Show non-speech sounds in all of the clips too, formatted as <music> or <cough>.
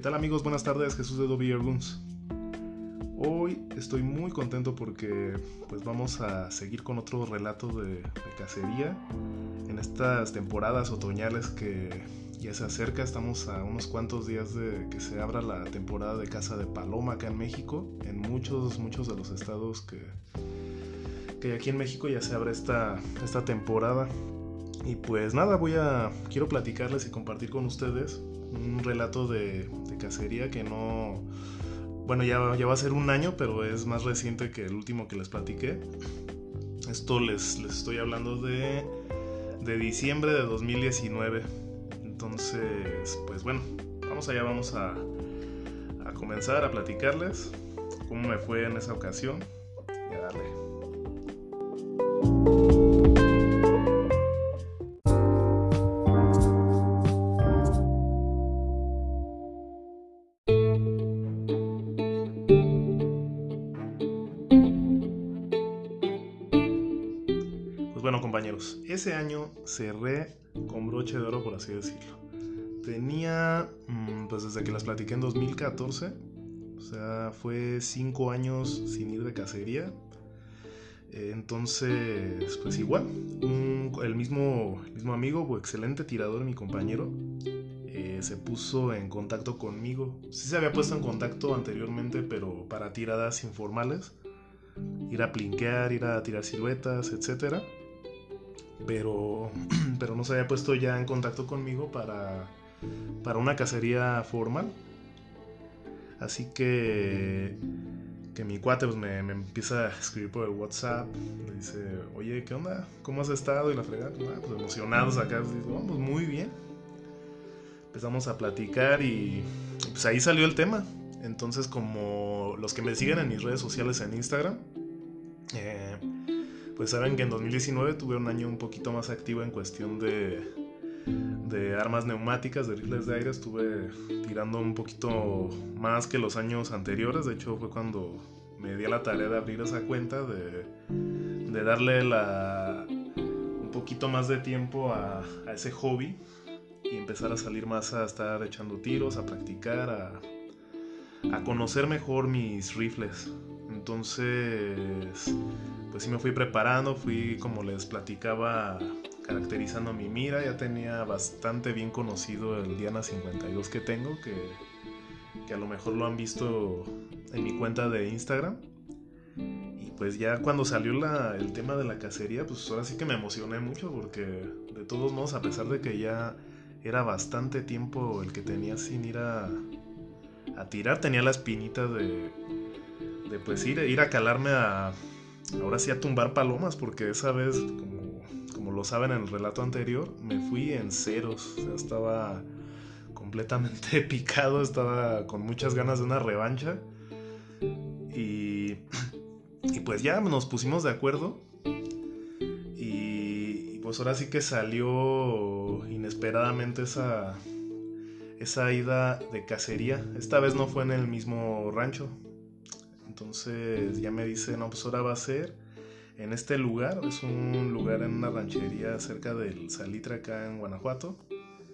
¿Qué tal amigos? Buenas tardes, Jesús de Dobby Guns. Hoy estoy muy contento porque pues vamos a seguir con otro relato de, de, cacería en estas temporadas otoñales que ya se acerca. Estamos a unos cuantos días de que se abra la temporada de caza de paloma acá en México. En muchos, muchos de los estados que, que aquí en México ya se abre esta, esta temporada. Y pues nada, voy a. Quiero platicarles y compartir con ustedes un relato de, cacería que no. Bueno, ya, ya, va a ser un año, pero es más reciente que el último que les platiqué. Esto les, les estoy hablando de, de diciembre de 2019. Entonces, pues bueno, vamos allá, vamos a, a comenzar a platicarles cómo me fue en esa ocasión y a ese año cerré con broche de oro por así decirlo. Tenía, pues desde que las platiqué en 2014, o sea, fue cinco años sin ir de cacería. Entonces, pues igual, un, el, mismo, el mismo amigo excelente tirador, mi compañero, eh, se puso en contacto conmigo. Sí se había puesto en contacto anteriormente, pero para tiradas informales. Ir a plinquear, ir a tirar siluetas, etcétera pero, <clears throat> pero no se había puesto ya en contacto conmigo para, para una cacería formal. Así que, que mi cuate pues, me, empieza a escribir por el WhatsApp. Me dice, oye, ¿qué onda? ¿Cómo has estado? Y la fregada, pues, pues emocionados acá. Digo, pues muy bien. Empezamos a platicar y pues ahí salió el tema. Entonces, como los que me siguen en mis redes sociales en Instagram, eh, pues saben que en 2019 tuve un año un poquito más activo en cuestión de, de armas neumáticas, de rifles de aire. Estuve tirando un poquito más que los años anteriores. De hecho, fue cuando me di a la tarea de abrir esa cuenta, de, de darle la, un poquito más de tiempo a, a, ese hobby y empezar a salir más a estar echando tiros, a practicar, a, a conocer mejor mis rifles. Entonces, pues sí me fui preparando, fui como les platicaba caracterizando mi mira, ya tenía bastante bien conocido el Diana 52 que tengo, que, que a lo mejor lo han visto en mi cuenta de Instagram. Y pues ya cuando salió la, el tema de la cacería, pues ahora sí que me emocioné mucho porque de todos modos, a pesar de que ya era bastante tiempo el que tenía sin ir a, a tirar, tenía la espinita de, de pues ir, ir a calarme a, ahora sí a tumbar palomas, porque esa vez, como, lo saben en el relato anterior, me fui en ceros. O sea, estaba completamente <laughs> picado, estaba con muchas ganas de una revancha. Y, y pues ya nos pusimos de acuerdo. Y, y, pues ahora sí que salió inesperadamente esa, esa ida de cacería. Esta vez no fue en el mismo rancho, entonces ya me dice, no, pues ahora va a ser en este lugar. Es un lugar en una ranchería cerca del Salitre acá en Guanajuato.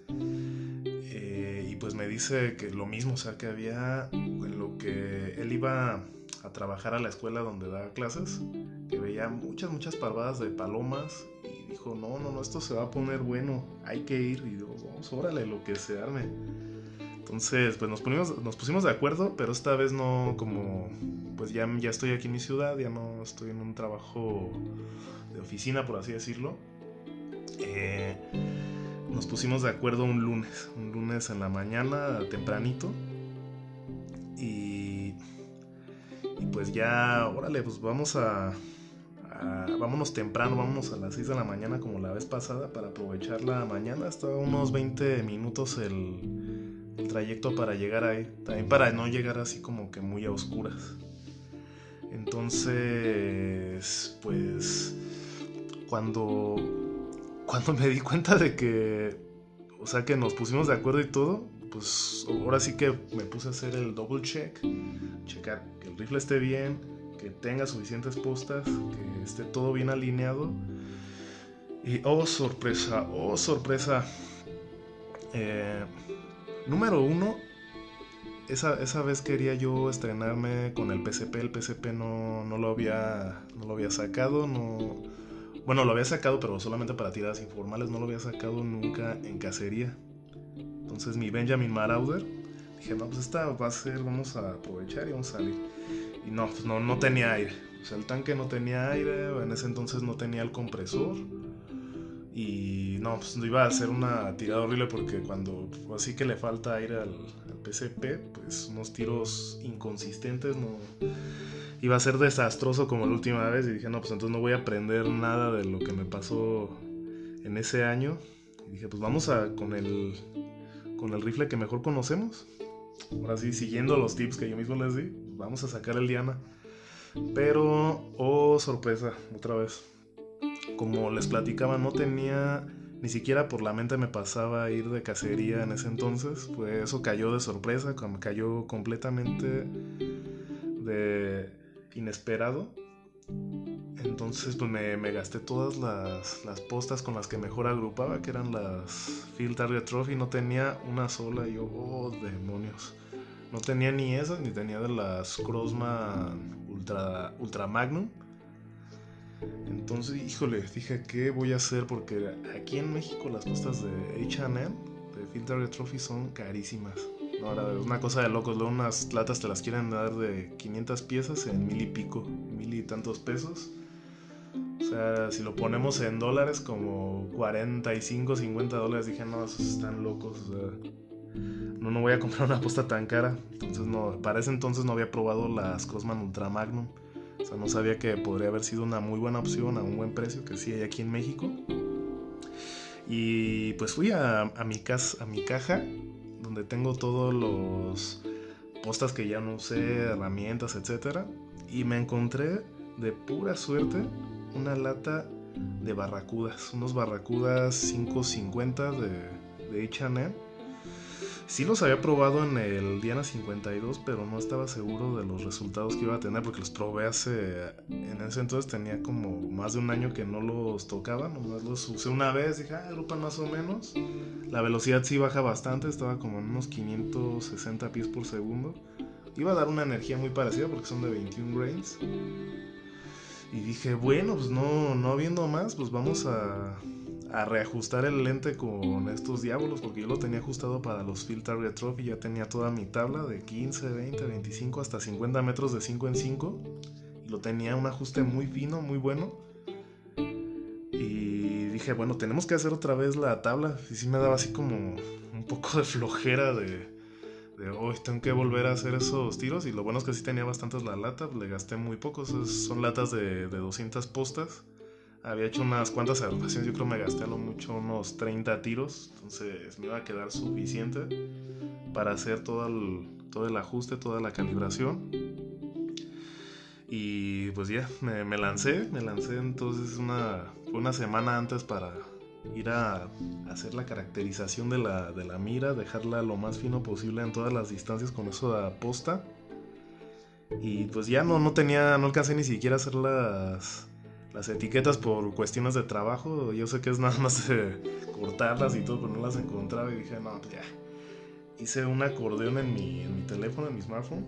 Eh, y pues me dice que lo mismo, o sea, que había en lo que él iba a trabajar a la escuela donde da clases, que veía muchas, muchas parvadas de palomas y dijo, no, no, no, esto se va a poner bueno, hay que ir. Y digo, vamos, órale, lo que se arme. Entonces, pues nos pusimos, nos pusimos de acuerdo, pero esta vez no como, pues ya, ya estoy aquí en mi ciudad, ya no estoy en un trabajo de oficina, por así decirlo. Eh, nos pusimos de acuerdo un lunes, un lunes en la mañana, tempranito. Y, y pues ya, órale, pues vamos a, a, vámonos temprano, vámonos a las 6 de la mañana como la vez pasada para aprovechar la mañana. Hasta unos 20 minutos el el trayecto para llegar ahí, también para no llegar así como que muy a oscuras. Entonces, pues cuando cuando me di cuenta de que o sea, que nos pusimos de acuerdo y todo, pues ahora sí que me puse a hacer el double check, checar que el rifle esté bien, que tenga suficientes postas, que esté todo bien alineado. Y oh sorpresa, oh sorpresa. Eh, Número uno, esa, esa vez quería yo estrenarme con el PCP. El PCP no, no, lo, había, no lo había sacado. No, bueno, lo había sacado, pero solamente para tiradas informales. No lo había sacado nunca en cacería. Entonces mi Benjamin Marauder, dije, no, pues esta va a ser, vamos a aprovechar y vamos a salir. Y no, pues no, no tenía aire. O sea, el tanque no tenía aire, en ese entonces no tenía el compresor. Y no, pues iba a ser una tirada horrible porque cuando así que le falta aire al, PCP, pues unos tiros inconsistentes no iba a ser desastroso como la última vez y dije, no, pues entonces no voy a aprender nada de lo que me pasó en ese año. Y dije, pues vamos a con el con el rifle que mejor conocemos. Ahora sí, siguiendo los tips que yo mismo les di, vamos a sacar el Diana. Pero, oh sorpresa, otra vez como les platicaba, no tenía ni siquiera por la mente me pasaba ir de cacería en ese entonces. Pues eso cayó de sorpresa, cayó completamente de inesperado. Entonces pues me, gasté todas las, las, postas con las que mejor agrupaba, que eran las Field Target Trophy. No tenía una sola. Yo, oh demonios. No tenía ni esas, ni tenía de las Crossman Ultra, Ultra Magnum. Entonces, híjole, dije, ¿qué voy a hacer? Porque aquí en México las postas de HM, de Target Trophy, son carísimas. No, ahora, una cosa de locos. Luego unas latas te las quieren dar de 500 piezas en mil y pico, mil y tantos pesos. O sea, si lo ponemos en dólares, como 45, 50 dólares, dije, no, esos están locos. O sea, no, no voy a comprar una posta tan cara. Entonces, no, para ese entonces no había probado las Cosman Ultra Magnum. O sea, no sabía que podría haber sido una muy buena opción a un buen precio que sí hay aquí en México. Y pues fui a, mi, casa, a mi caja, donde tengo todos los postas que ya no usé, herramientas, etc. Y me encontré de pura suerte una lata de barracudas, unos barracudas 550 de, de H&M Sí los había probado en el Diana 52, pero no estaba seguro de los resultados que iba a tener porque los probé hace... En ese entonces tenía como más de un año que no los tocaba, nomás los usé una vez, dije, ah, agrupan más o menos. La velocidad sí baja bastante, estaba como en unos 560 pies por segundo. Iba a dar una energía muy parecida porque son de 21 grains. Y dije, bueno, pues no, no habiendo más, pues vamos a a reajustar el lente con estos diablos, porque yo lo tenía ajustado para los Field Target Trophy, ya tenía toda mi tabla de 15, 20, 25 hasta 50 metros de 5 en 5, y lo tenía un ajuste muy fino, muy bueno. Y dije, bueno, tenemos que hacer otra vez la tabla, y sí me daba así como un poco de flojera de, hoy tengo que volver a hacer esos tiros, y lo bueno es que sí tenía bastantes la lata, le gasté muy pocos, son latas de, de 200 postas había hecho unas cuantas agrupaciones, yo creo me gasté a lo mucho unos 30 tiros, entonces me iba a quedar suficiente para hacer todo el, todo el ajuste, toda la calibración. Y pues ya, me, lancé, me lancé entonces una, una semana antes para ir a hacer la caracterización de la, de la mira, dejarla lo más fino posible en todas las distancias con eso de aposta. Y pues ya no, no tenía, no alcancé ni siquiera a hacer las, las etiquetas por cuestiones de trabajo. Yo sé que es nada más cortarlas y todo, pero no las encontraba y dije, no, pues ya. Hice un acordeón en mi, en mi teléfono, en mi smartphone,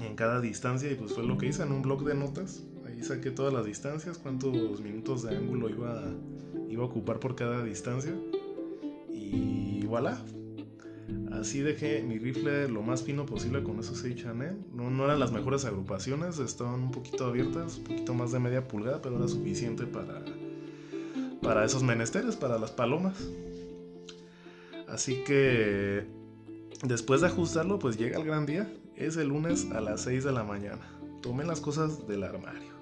en cada distancia y pues fue lo que hice en un blog de notas. Ahí saqué todas las distancias, cuántos minutos de ángulo iba, iba a ocupar por cada distancia. Y voilà, Así dejé mi rifle lo más fino posible con esos H&M. No, no eran las mejores agrupaciones, estaban un poquito abiertas, un poquito más de media pulgada, pero era suficiente para, para esos menesteres, para las palomas. Así que después de ajustarlo, pues llega el gran día. Es el lunes a las 6 de la mañana. Tomé las cosas del armario.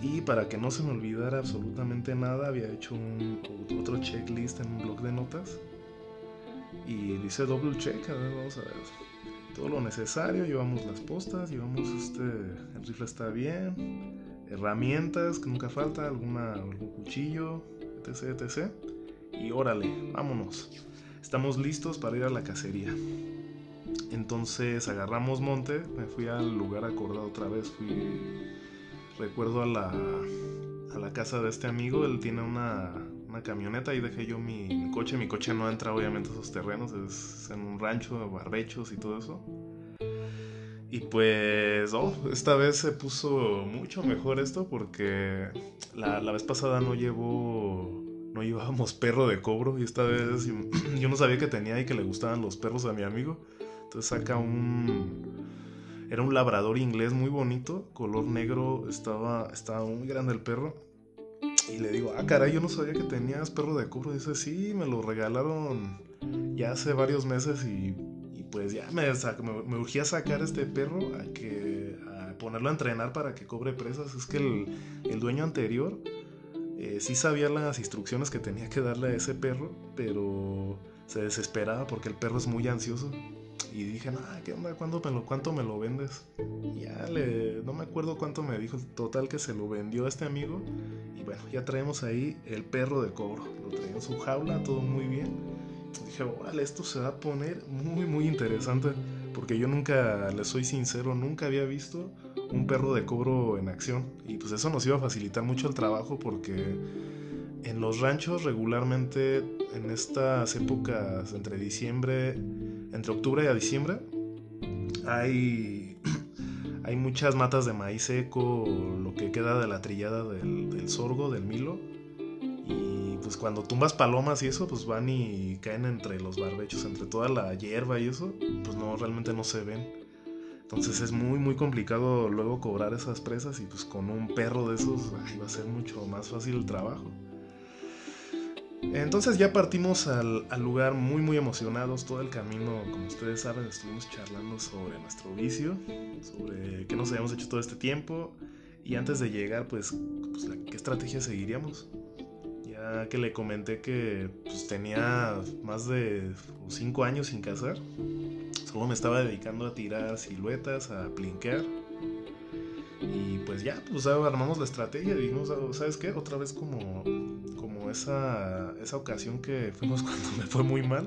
Y para que no se me olvidara absolutamente nada, había hecho otro checklist en un blog de notas y dice double check, a ver, vamos a ver. Todo lo necesario, llevamos las postas, llevamos este, el rifle está bien, herramientas que nunca falta, alguna, algún cuchillo, etc, etc. Y órale, vámonos. Estamos listos para ir a la cacería. Entonces agarramos monte, me fui al lugar acordado otra vez, fui, recuerdo a la, a la casa de este amigo, él tiene una, una camioneta y dejé yo mi, coche. Mi coche no entra obviamente a esos terrenos, es en un rancho, barbechos y todo eso. Y pues, oh, esta vez se puso mucho mejor esto porque la, la vez pasada no llevó, no llevábamos <laughs> perro de cobro y esta vez <clears throat> yo no sabía que tenía y que le gustaban los perros a mi amigo. Entonces saca un, era un labrador inglés muy bonito, color negro, estaba, estaba muy grande el perro. Y le digo, ah, caray, yo no sabía que tenías perro de cobro. Dice, sí, me lo regalaron ya hace varios meses y, pues ya me, me, urgía sacar este perro a que a ponerlo a entrenar para que cobre presas. Es que el, dueño anterior eh, sí sabía las instrucciones que tenía que darle a ese perro, pero se desesperaba porque el perro es muy ansioso. Y dije, no, ¿qué onda? ¿Cuánto me lo, cuánto me lo vendes? ya le, no me acuerdo cuánto me dijo. Total que se lo vendió a este amigo. Y bueno, ya traemos ahí el perro de cobro. Lo traía en su jaula, todo muy bien. dije, órale, esto se va a poner muy, muy interesante. Porque yo nunca, le soy sincero, nunca había visto un perro de cobro en acción. Y pues eso nos iba a facilitar mucho el trabajo porque en los ranchos regularmente en estas épocas entre diciembre entre octubre y diciembre hay, <clears throat> hay muchas matas de maíz seco, lo que queda de la trillada del, sorgo, del milo. Y pues cuando tumbas palomas y eso, pues van y caen entre los barbechos, entre toda la hierba y eso, pues no, realmente no se ven. Entonces es muy, muy complicado luego cobrar esas presas y pues con un perro de esos va a ser mucho más fácil el trabajo. Entonces ya partimos al, lugar muy muy emocionados. Todo el camino, como ustedes saben, estuvimos charlando sobre nuestro vicio, sobre qué nos habíamos hecho todo este tiempo. Y antes de llegar, pues, pues qué estrategia seguiríamos. Ya que le comenté que pues, tenía más de 5 años sin cazar. Solo me estaba dedicando a tirar siluetas, a plinquear. Y pues ya, pues armamos la estrategia. Dijimos, ¿sabes qué? Otra vez como esa, esa ocasión que fuimos cuando me fue muy mal.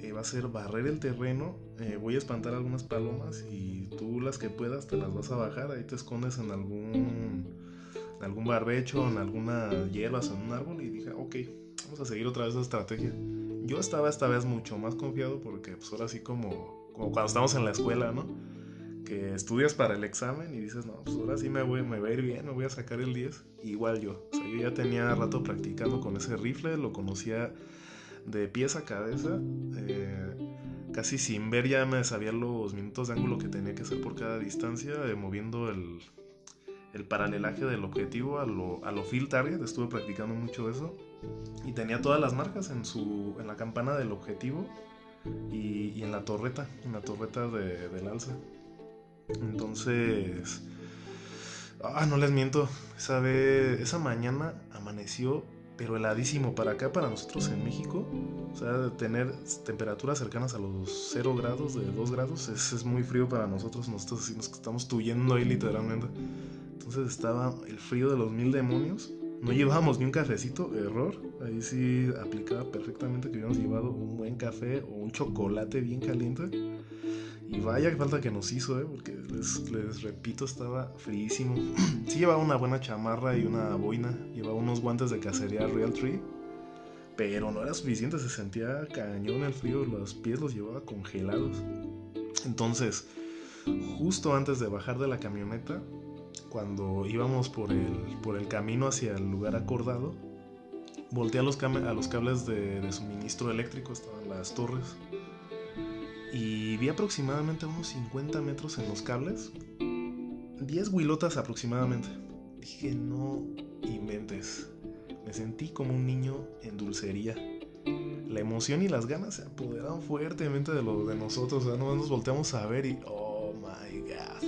Eh, va a ser barrer el terreno. Eh, voy a espantar algunas palomas y tú las que puedas te las vas a bajar. Ahí te escondes en algún, en algún barbecho, en alguna hierba, en un árbol. Y dije, ok, vamos a seguir otra vez la estrategia. Yo estaba esta vez mucho más confiado porque pues ahora sí como, como cuando estamos en la escuela, ¿no? Estudias para el examen y dices, no, pues ahora sí me, voy, me va a ir bien, me voy a sacar el 10. Igual yo, o sea, yo ya tenía rato practicando con ese rifle, lo conocía de pies a cabeza, eh, casi sin ver ya me sabía los minutos de ángulo que tenía que hacer por cada distancia, eh, moviendo el, el, paralelaje del objetivo a lo, a field target, estuve practicando mucho eso y tenía todas las marcas en, su, en la campana del objetivo y, y en la torreta, en la torreta de, del alza. Entonces, ah, no les miento, esa, esa mañana amaneció, pero heladísimo para acá, para nosotros en México. O sea, tener temperaturas cercanas a los 0 grados, de 2 grados, es, es muy frío para nosotros. Nosotros nos estamos tuyendo ahí literalmente. Entonces estaba el frío de los mil demonios. No llevábamos ni un cafecito, error. Ahí sí aplicaba perfectamente que hubiéramos llevado un buen café o un chocolate bien caliente. Y vaya falta que nos hizo, ¿eh? porque les, repito, estaba fríísimo. <clears throat> sí llevaba una buena chamarra y una boina, llevaba unos guantes de cacería Real Tree, pero no era suficiente, se sentía cañón el frío, los pies los llevaba congelados. Entonces, justo antes de bajar de la camioneta, cuando íbamos por el, por el camino hacia el lugar acordado, volteé a los, a los cables de, de suministro eléctrico, estaban las torres y vi aproximadamente unos 50 metros en los cables, 10 huilotas aproximadamente. Dije, no inventes. Me sentí como un niño en dulcería. La emoción y las ganas se apoderaron fuertemente de de nosotros. O sea, nos volteamos a ver y, oh my god.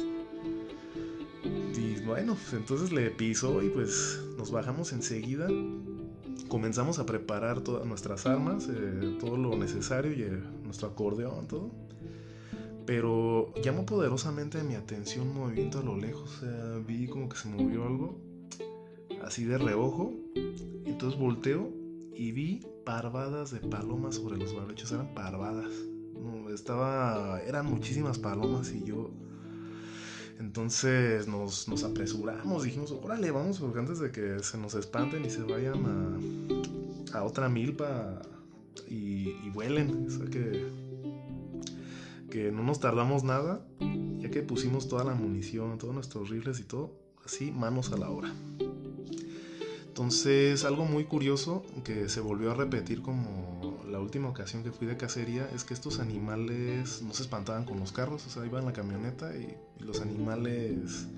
Y bueno, pues entonces le pisó y pues nos bajamos enseguida comenzamos a preparar todas nuestras armas, eh, todo lo necesario y eh, nuestro acordeón, todo. Pero llamó poderosamente mi atención un movimiento a lo lejos. vi como que se movió algo así de reojo. Entonces volteo y vi parvadas de palomas sobre los barbechos. Eran parvadas. estaba, eran muchísimas palomas y yo Entonces nos, apresuramos, dijimos, órale, vamos, porque antes de que se nos espanten y se vayan a, otra milpa y, y vuelen. O sea que, que no nos tardamos nada, ya que pusimos toda la munición, todos nuestros rifles y todo, así, manos a la obra. Entonces, algo muy curioso que se volvió a repetir como la última ocasión que fui de cacería es que estos animales no se espantaban con los carros, o sea, iban en la camioneta y, los animales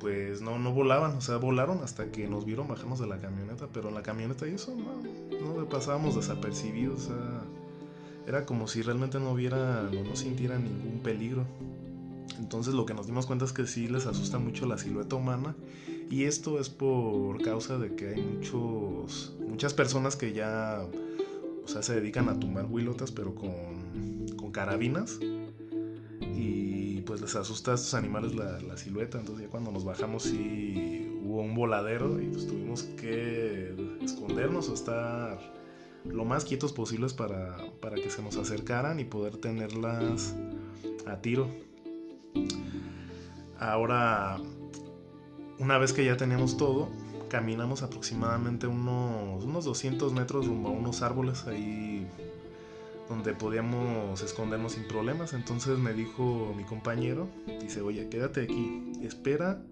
pues no, no volaban, o sea, volaron hasta que nos vieron bajarnos de la camioneta, pero en la camioneta y eso no, no pasábamos desapercibidos, o sea, era como si realmente no hubiera, no, no sintieran ningún peligro. Entonces lo que nos dimos cuenta es que sí les asusta mucho la silueta humana y esto es por causa de que hay muchos, muchas personas que ya o sea, se dedican a tumbar huilotas pero con, con carabinas y pues les asusta a estos animales la, la, silueta. Entonces ya cuando nos bajamos sí hubo un voladero y pues tuvimos que escondernos o estar lo más quietos posibles para, para que se nos acercaran y poder tenerlas a tiro. Ahora, una vez que ya tenemos todo, caminamos aproximadamente unos, unos 200 metros rumbo a unos árboles ahí donde podíamos escondernos sin problemas. Entonces me dijo mi compañero, dice, oye, quédate aquí, espera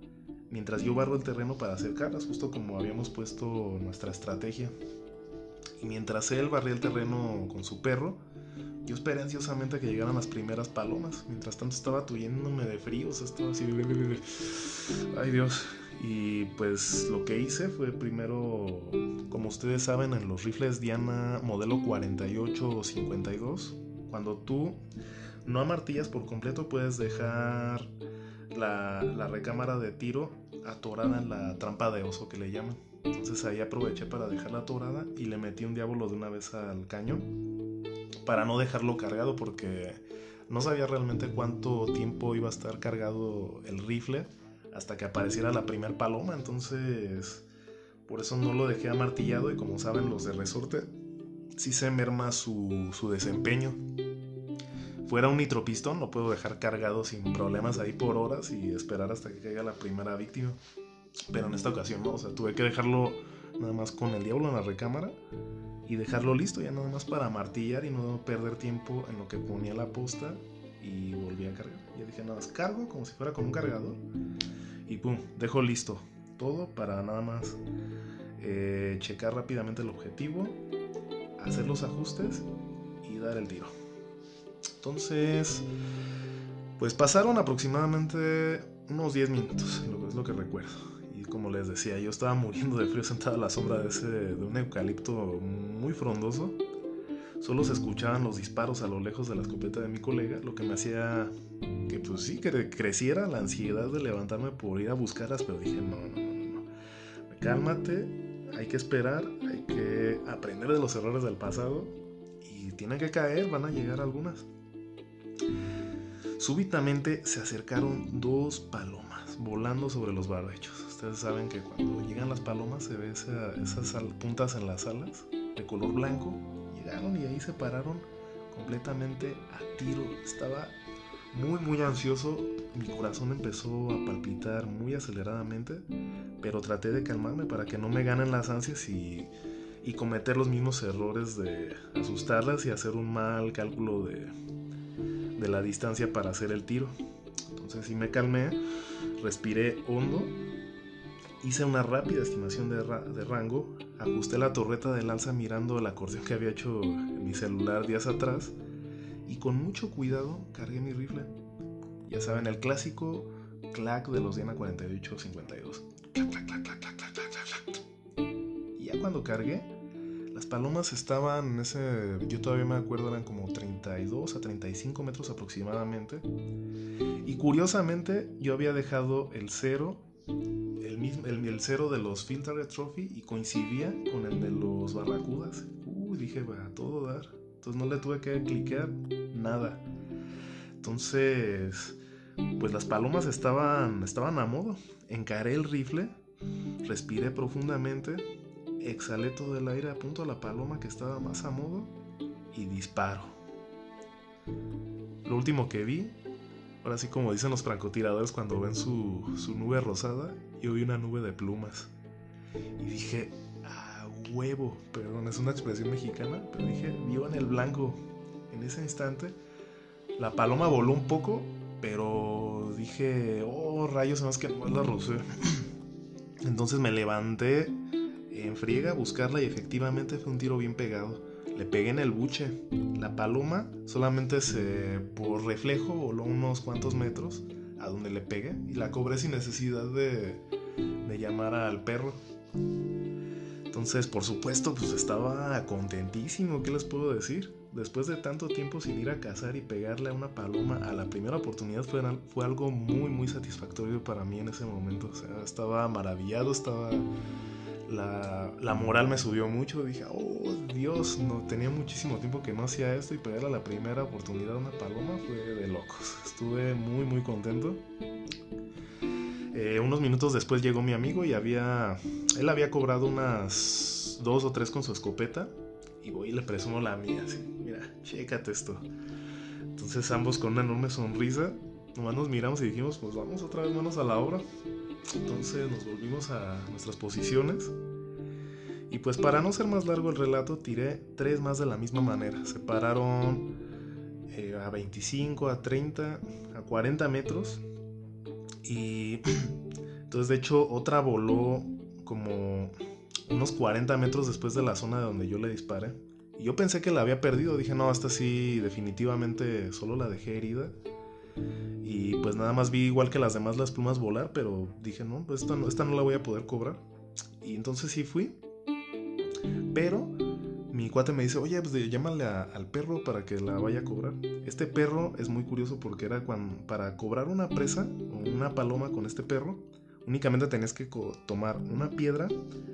mientras yo barro el terreno para acercarlas, justo como habíamos puesto nuestra estrategia. Y mientras él barría el terreno con su perro, yo esperé ansiosamente a que llegaran las primeras palomas. Mientras tanto estaba tuyéndome de frío, o sea, estaba así... Ay Dios. Y pues lo que hice fue primero, como ustedes saben, en los rifles Diana modelo 48 o 52, cuando tú no amartillas por completo, puedes dejar la, la recámara de tiro atorada en la trampa de oso que le llaman. Entonces ahí aproveché para dejarla atorada y le metí un diablo de una vez al cañón para no dejarlo cargado porque no sabía realmente cuánto tiempo iba a estar cargado el rifle hasta que apareciera la primer paloma, entonces por eso no lo dejé amartillado y como saben los de resorte sí se merma su, su desempeño. Fuera un nitropistón lo puedo dejar cargado sin problemas ahí por horas y esperar hasta que caiga la primera víctima. Pero en esta ocasión no, o sea, tuve que dejarlo nada más con el diablo en la recámara y dejarlo listo ya nada más para martillar y no perder tiempo en lo que ponía la posta y volví a cargar. Ya dije nada más cargo como si fuera con un cargador y pum, dejo listo todo para nada más eh, checar rápidamente el objetivo, hacer los ajustes y dar el tiro. Entonces, pues pasaron aproximadamente unos 10 minutos, es lo que recuerdo como les decía, yo estaba muriendo de frío <laughs> sentado a la sombra de, ese, de un eucalipto muy frondoso. Solo se escuchaban los disparos a lo lejos de la escopeta de mi colega, lo que me hacía que pues sí, que creciera la ansiedad de levantarme por ir a buscarlas, pero dije, no, no, no, no, cálmate, hay que esperar, hay que aprender de los errores del pasado y tienen que caer, van a llegar algunas. Súbitamente se acercaron dos palomas volando sobre los barbechos. Ustedes saben que cuando llegan las palomas se ve esas puntas en las alas de color blanco. Llegaron y ahí se pararon completamente a tiro. Estaba muy muy ansioso. Mi corazón empezó a palpitar muy aceleradamente. Pero traté de calmarme para que no me ganen las ansias y, y cometer los mismos errores de asustarlas y hacer un mal cálculo de, de la distancia para hacer el tiro. Entonces sí me calmé, respiré hondo Hice una rápida estimación de, rango, ajusté la torreta del alza mirando el acordeón que había hecho mi celular días atrás y con mucho cuidado cargué mi rifle. Ya saben, el clásico clac de los Diana 48-52. Y ya cuando cargué, las palomas estaban en ese, yo todavía me acuerdo, eran como 32 a 35 metros aproximadamente. Y curiosamente yo había dejado el cero el, cero de los Field Trophy y coincidía con el de los Barracudas. Uy, dije, va a todo dar. Entonces no le tuve que clicar nada. Entonces, pues las palomas estaban, estaban a modo. Encaré el rifle, respiré profundamente, exhalé todo el aire, apunto a la paloma que estaba más a modo y disparo. Lo último que vi Ahora sí, como dicen los francotiradores cuando ven su, su nube rosada, yo vi una nube de plumas. Y dije, a huevo, perdón, es una expresión mexicana, pero dije, vivo en el blanco. En ese instante, la paloma voló un poco, pero dije, oh rayos, más que no la rosé. <clears throat> Entonces me levanté en friega a buscarla y efectivamente fue un tiro bien pegado. Le pegué en el buche. La paloma solamente se, por reflejo voló unos cuantos metros a donde le pegué y la cobré sin necesidad de, de llamar al perro. Entonces, por supuesto, pues estaba contentísimo, ¿qué les puedo decir? Después de tanto tiempo sin ir a cazar y pegarle a una paloma a la primera oportunidad fue, fue algo muy, muy satisfactorio para mí en ese momento. O sea, estaba maravillado, estaba la, moral me subió mucho. Dije, oh Dios, no tenía muchísimo tiempo que no hacía esto y pegarle la primera oportunidad a una paloma fue de locos. Estuve muy, muy contento. Eh, unos minutos después llegó mi amigo y había. Él había cobrado unas dos o tres con su escopeta. Y voy y le presumo la mía, así. Mira, chécate esto. Entonces ambos con una enorme sonrisa, nomás nos miramos y dijimos, pues vamos otra vez manos a la obra. Entonces nos volvimos a nuestras posiciones. Y pues para no ser más largo el relato, tiré tres más de la misma manera. Se pararon eh, a 25, a 30, a 40 metros. Y <clears throat> entonces de hecho otra voló como unos 40 metros después de la zona de donde yo le disparé. Y yo pensé que la había perdido. Dije, no, hasta sí definitivamente solo la dejé herida. Y pues nada más vi igual que las demás las plumas volar, pero dije, no, pues esta no, esta no la voy a poder cobrar. Y entonces sí fui. Pero mi cuate me dice, oye, pues llámale al perro para que la vaya a cobrar. Este perro es muy curioso porque era cuando, para cobrar una presa una paloma con este perro, únicamente tenías que tomar una piedra,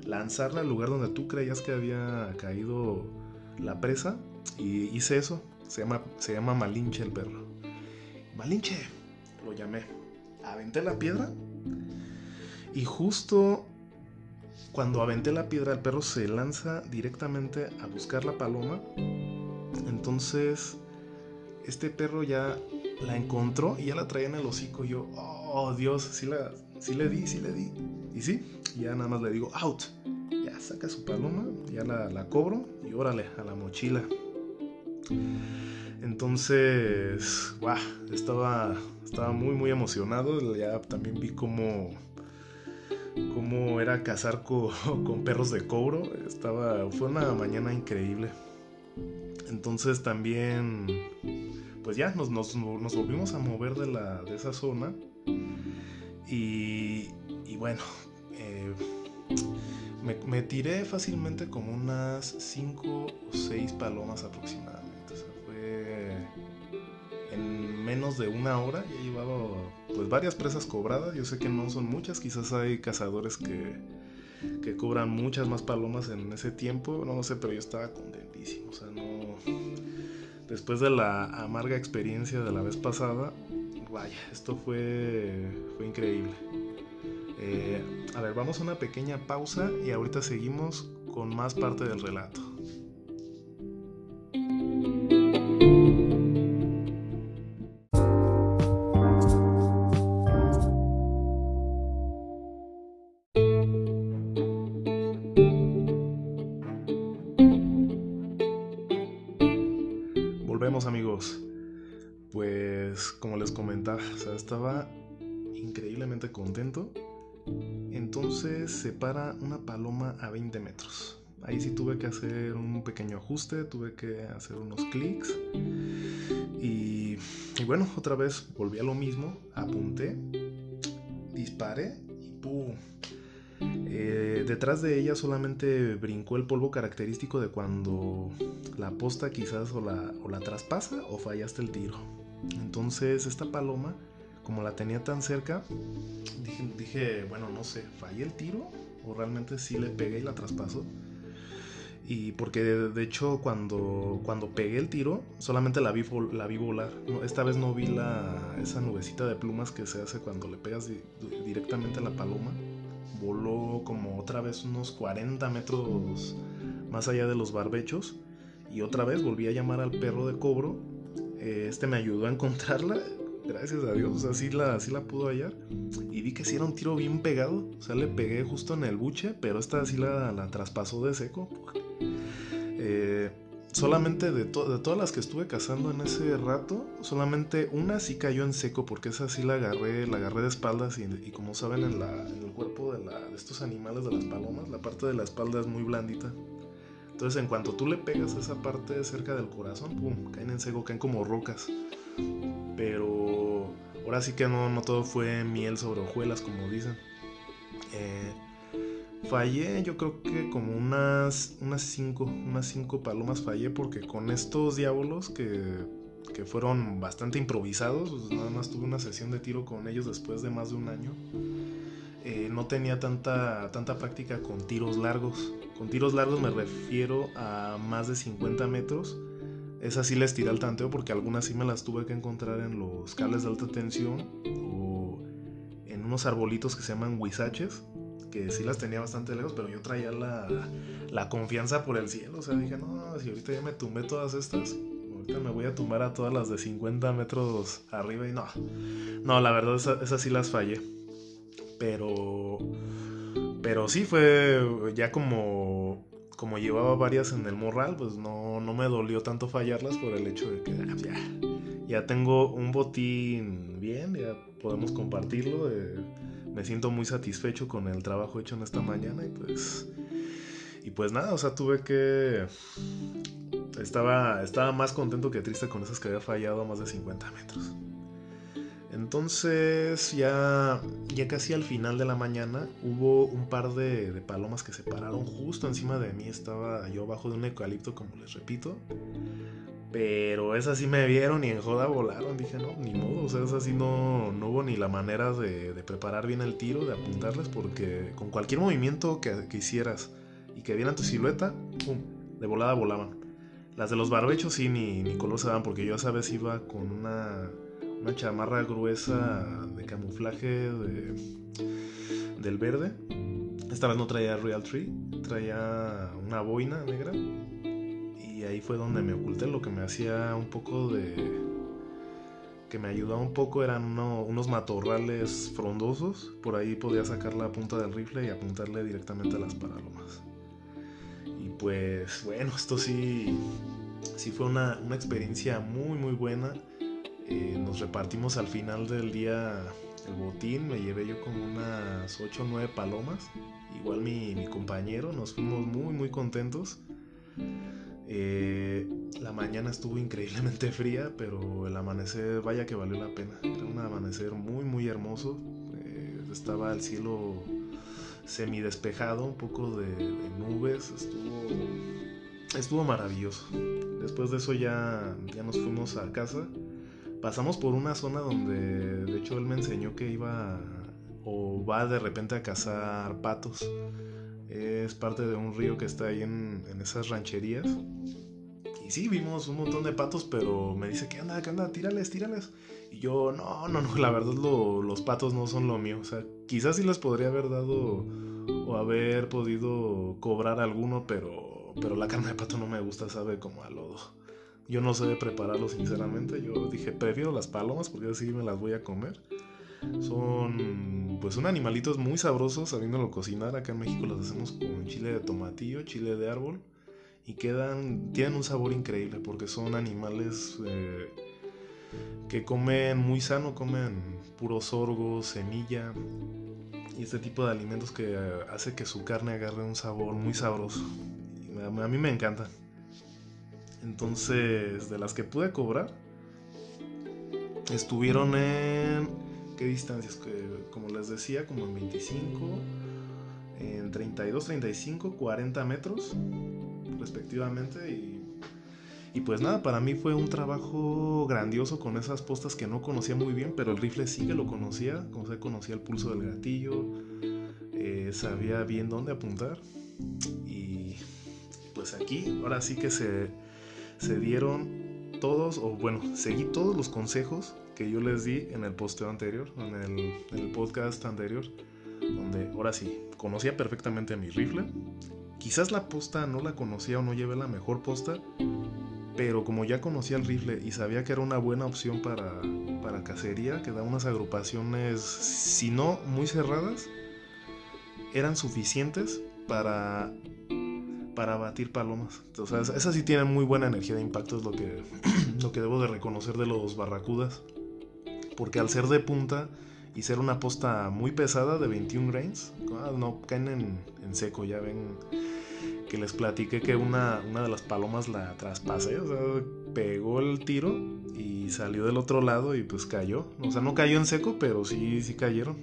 lanzarla al lugar donde tú creías que había caído la presa. Y hice eso. Se llama, se llama Malinche el perro. Malinche, lo llamé. Aventé la piedra y justo cuando aventé la piedra el perro se lanza directamente a buscar la paloma. Entonces este perro ya la encontró y ya la traía en el hocico. yo, oh Dios, sí, la, sí le di, sí le di. Y sí, ya nada más le digo, out. Ya saca su paloma, ya la, la cobro y órale, a la mochila. Entonces, estaba, estaba muy, muy emocionado. Ya también vi cómo, cómo era cazar <laughs> con, perros de cobro. Estaba, fue una mañana increíble. Entonces también, pues ya nos, nos, volvimos a mover de, la, de esa zona. Y, y bueno, eh, me, me, tiré fácilmente como unas 5 o 6 palomas aproximadamente en menos de una hora ya he llevado pues varias presas cobradas. Yo sé que no son muchas, quizás hay cazadores que, que cobran muchas más palomas en ese tiempo, no lo sé, pero yo estaba contentísimo. O sea, no. Después de la amarga experiencia de la vez pasada, vaya, esto fue, fue increíble. Eh, a ver, vamos a una pequeña pausa y ahorita seguimos con más parte del relato. Entonces se para una paloma a 20 metros. Ahí sí tuve que hacer un pequeño ajuste, tuve que hacer unos clics. Y, y bueno, otra vez volví a lo mismo, apunté, disparé y ¡pum! Eh, detrás de ella solamente brincó el polvo característico de cuando la posta quizás o la, o la traspasa o fallaste el tiro. Entonces esta paloma, como la tenía tan cerca, dije, bueno, no sé, fallé el tiro o realmente sí le pegué y la traspaso. Y porque de, hecho cuando, cuando pegué el tiro, solamente la vi, la vi volar. esta vez no vi la, esa nubecita de plumas que se hace cuando le pegas directamente a la paloma voló como otra vez unos 40 metros más allá de los barbechos y otra vez volví a llamar al perro de cobro. Eh, este me ayudó a encontrarla. Gracias a Dios, o sea, sí la, la pudo hallar. Y vi que sí era un tiro bien pegado, o sea, le pegué justo en el buche, pero esta sí la, la traspasó de seco. Eh, solamente de, de, todas las que estuve cazando en ese rato, solamente una sí cayó en seco, porque esa sí la agarré, la agarré de espaldas y, como saben en, la, en, el cuerpo de, la, de estos animales, de las palomas, la parte de la espalda es muy blandita. Entonces en cuanto tú le pegas esa parte cerca del corazón, pum, caen en seco, caen como rocas. Pero ahora sí que no, no todo fue miel sobre hojuelas, como dicen. Eh, fallé, yo creo que como unas, unas cinco, unas cinco palomas fallé porque con estos diablos que, que fueron bastante improvisados, pues nada más tuve una sesión de tiro con ellos después de más de un año. Eh, no tenía tanta, tanta práctica con tiros largos. Con tiros largos me refiero a más de 50 metros. Esas sí les tiré al tanteo porque algunas sí me las tuve que encontrar en los cables de alta tensión o en unos arbolitos que se llaman huizaches, que sí las tenía bastante lejos, pero yo traía la, la confianza por el cielo. O sea, dije, no, si ahorita ya me tumbé todas estas, ahorita me voy a tumbar a todas las de 50 metros arriba y no. No, la verdad, esas sí las fallé. Pero pero sí fue ya como, como llevaba varias en el morral, pues no, no me dolió tanto fallarlas por el hecho de que ah, ya, ya tengo un botín bien, ya podemos compartirlo. Eh, me siento muy satisfecho con el trabajo hecho en esta mañana y pues... Y pues nada, o sea, tuve que... Estaba, estaba más contento que triste con esas que había fallado a más de 50 metros. Entonces ya, ya casi al final de la mañana hubo un par de, palomas que se pararon justo encima de mí. Estaba yo bajo de un eucalipto, como les repito. Pero esas sí me vieron y en joda volaron. Dije, no, ni modo. O sea, esas sí no, no hubo ni la manera de, preparar bien el tiro, de apuntarles, porque con cualquier movimiento que, hicieras y que vieran tu silueta, ¡pum! De volada volaban. Las de los barbechos sí, ni, ni color se daban, porque yo esa vez iba con una una chamarra gruesa de camuflaje de, del verde. Esta vez no traía Real Tree, traía una boina negra. Y ahí fue donde me oculté. Lo que me hacía un poco de. que me ayudaba un poco eran unos matorrales frondosos. Por ahí podía sacar la punta del rifle y apuntarle directamente a las paralomas. Y pues, bueno, esto sí. Sí fue una, una experiencia muy, muy buena eh, nos repartimos al final del día el botín, me llevé yo como unas 8 o 9 palomas, igual mi, compañero, nos fuimos muy muy contentos. Eh, la mañana estuvo increíblemente <laughs> fría, pero el amanecer, vaya que valió la pena. Era un amanecer muy muy hermoso. Eh, estaba el cielo semi despejado, un poco de, de, nubes, estuvo, estuvo maravilloso. Después de eso ya, ya nos fuimos a casa pasamos por una zona donde de hecho él me enseñó que iba o va de repente a cazar patos. Es parte de un río que está ahí en, esas rancherías. Y sí, vimos un montón de patos, pero me dice, ¿qué anda? ¿Qué anda? Tírales, tírales. Y yo, no, no, no, la verdad los patos no son lo mío. O sea, quizás sí les podría haber dado o haber podido cobrar alguno, pero, pero la carne de pato no me gusta, sabe como a lodo. Yo no sé prepararlo sinceramente. Yo dije, prefiero las palomas porque así me las voy a comer. Son, pues son animalitos muy sabrosos sabiéndolo cocinar. Acá en México los hacemos con chile de tomatillo, chile de árbol. Y quedan, tienen un sabor increíble porque son animales eh, que comen muy sano, comen puro sorgo, semilla y este tipo de alimentos que hace que su carne agarre un sabor muy sabroso. A mí me encanta. Entonces, de las que pude cobrar, estuvieron en. ¿Qué distancias? Como les decía, como en 25, en 32, 35, 40 metros, respectivamente. Y, y pues nada, para mí fue un trabajo grandioso con esas postas que no conocía muy bien, pero el rifle sí que lo conocía. Como se conocía el pulso del gatillo, eh, sabía bien dónde apuntar. Y pues aquí, ahora sí que se se dieron todos, o bueno, seguí todos los consejos que yo les di en el posteo anterior, en el, podcast anterior, donde ahora sí, conocía perfectamente mi rifle. Quizás la posta no la conocía o no llevé la mejor posta, pero como ya conocía el rifle y sabía que era una buena opción para, para cacería, que da unas agrupaciones, si no muy cerradas, eran suficientes para, para batir palomas. O sea, esas sí tienen muy buena energía de impacto, es lo que, <clears throat> lo que debo de reconocer de los barracudas. Porque al ser de punta y ser una posta muy pesada de 21 grains, ah, no caen en, en seco, ya ven que les platiqué que una, una de las palomas la traspasé, o sea, pegó el tiro y salió del otro lado y pues cayó. O sea, no cayó en seco, pero sí, sí cayeron.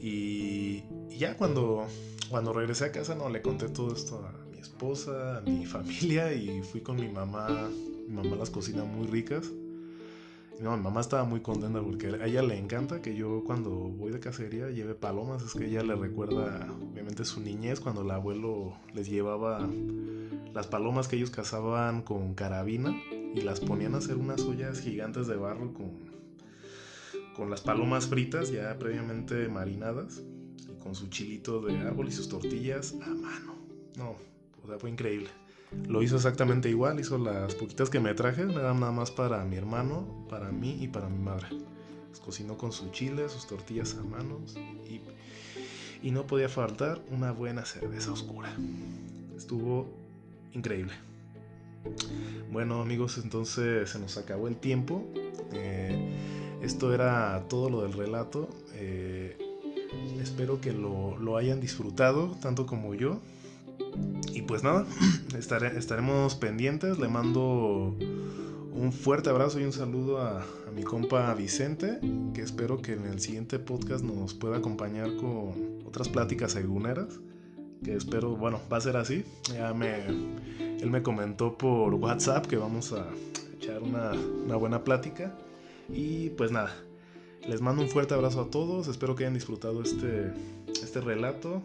Y, ya cuando, cuando regresé a casa, no, le conté todo esto a mi esposa, a mi <laughs> familia y fui con mi mamá. Mi mamá las cocina muy ricas. No, mi mamá estaba muy contenta porque a ella le encanta que yo cuando voy de cacería lleve palomas. Es que ella le recuerda, obviamente, su niñez cuando el abuelo les llevaba las palomas que ellos cazaban con carabina y las ponían a hacer unas ollas gigantes de barro con, con las palomas fritas ya previamente marinadas con su chilito de árbol y sus tortillas a mano. No, o sea, fue increíble. Lo hizo exactamente igual, hizo las poquitas que me traje, eran nada más para mi hermano, para mí y para mi madre. cocinó con su chile, sus tortillas a manos y, y no podía faltar una buena cerveza oscura. Estuvo increíble. Bueno amigos, entonces se nos acabó el tiempo. Eh, esto era todo lo del relato. Eh, espero que lo, lo hayan disfrutado tanto como yo. Y pues nada, <clears throat> estaremos pendientes. Le mando un fuerte abrazo y un saludo a, mi compa Vicente, que espero que en el siguiente podcast nos pueda acompañar con otras pláticas seguneras. Que espero, bueno, va a ser así. Ya me, él me comentó por WhatsApp que vamos a echar una, una buena plática. Y pues nada, les mando un fuerte abrazo a todos. Espero que hayan disfrutado este, este relato.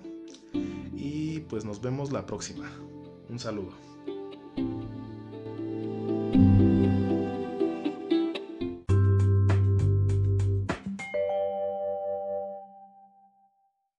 Y pues nos vemos la próxima. Un saludo.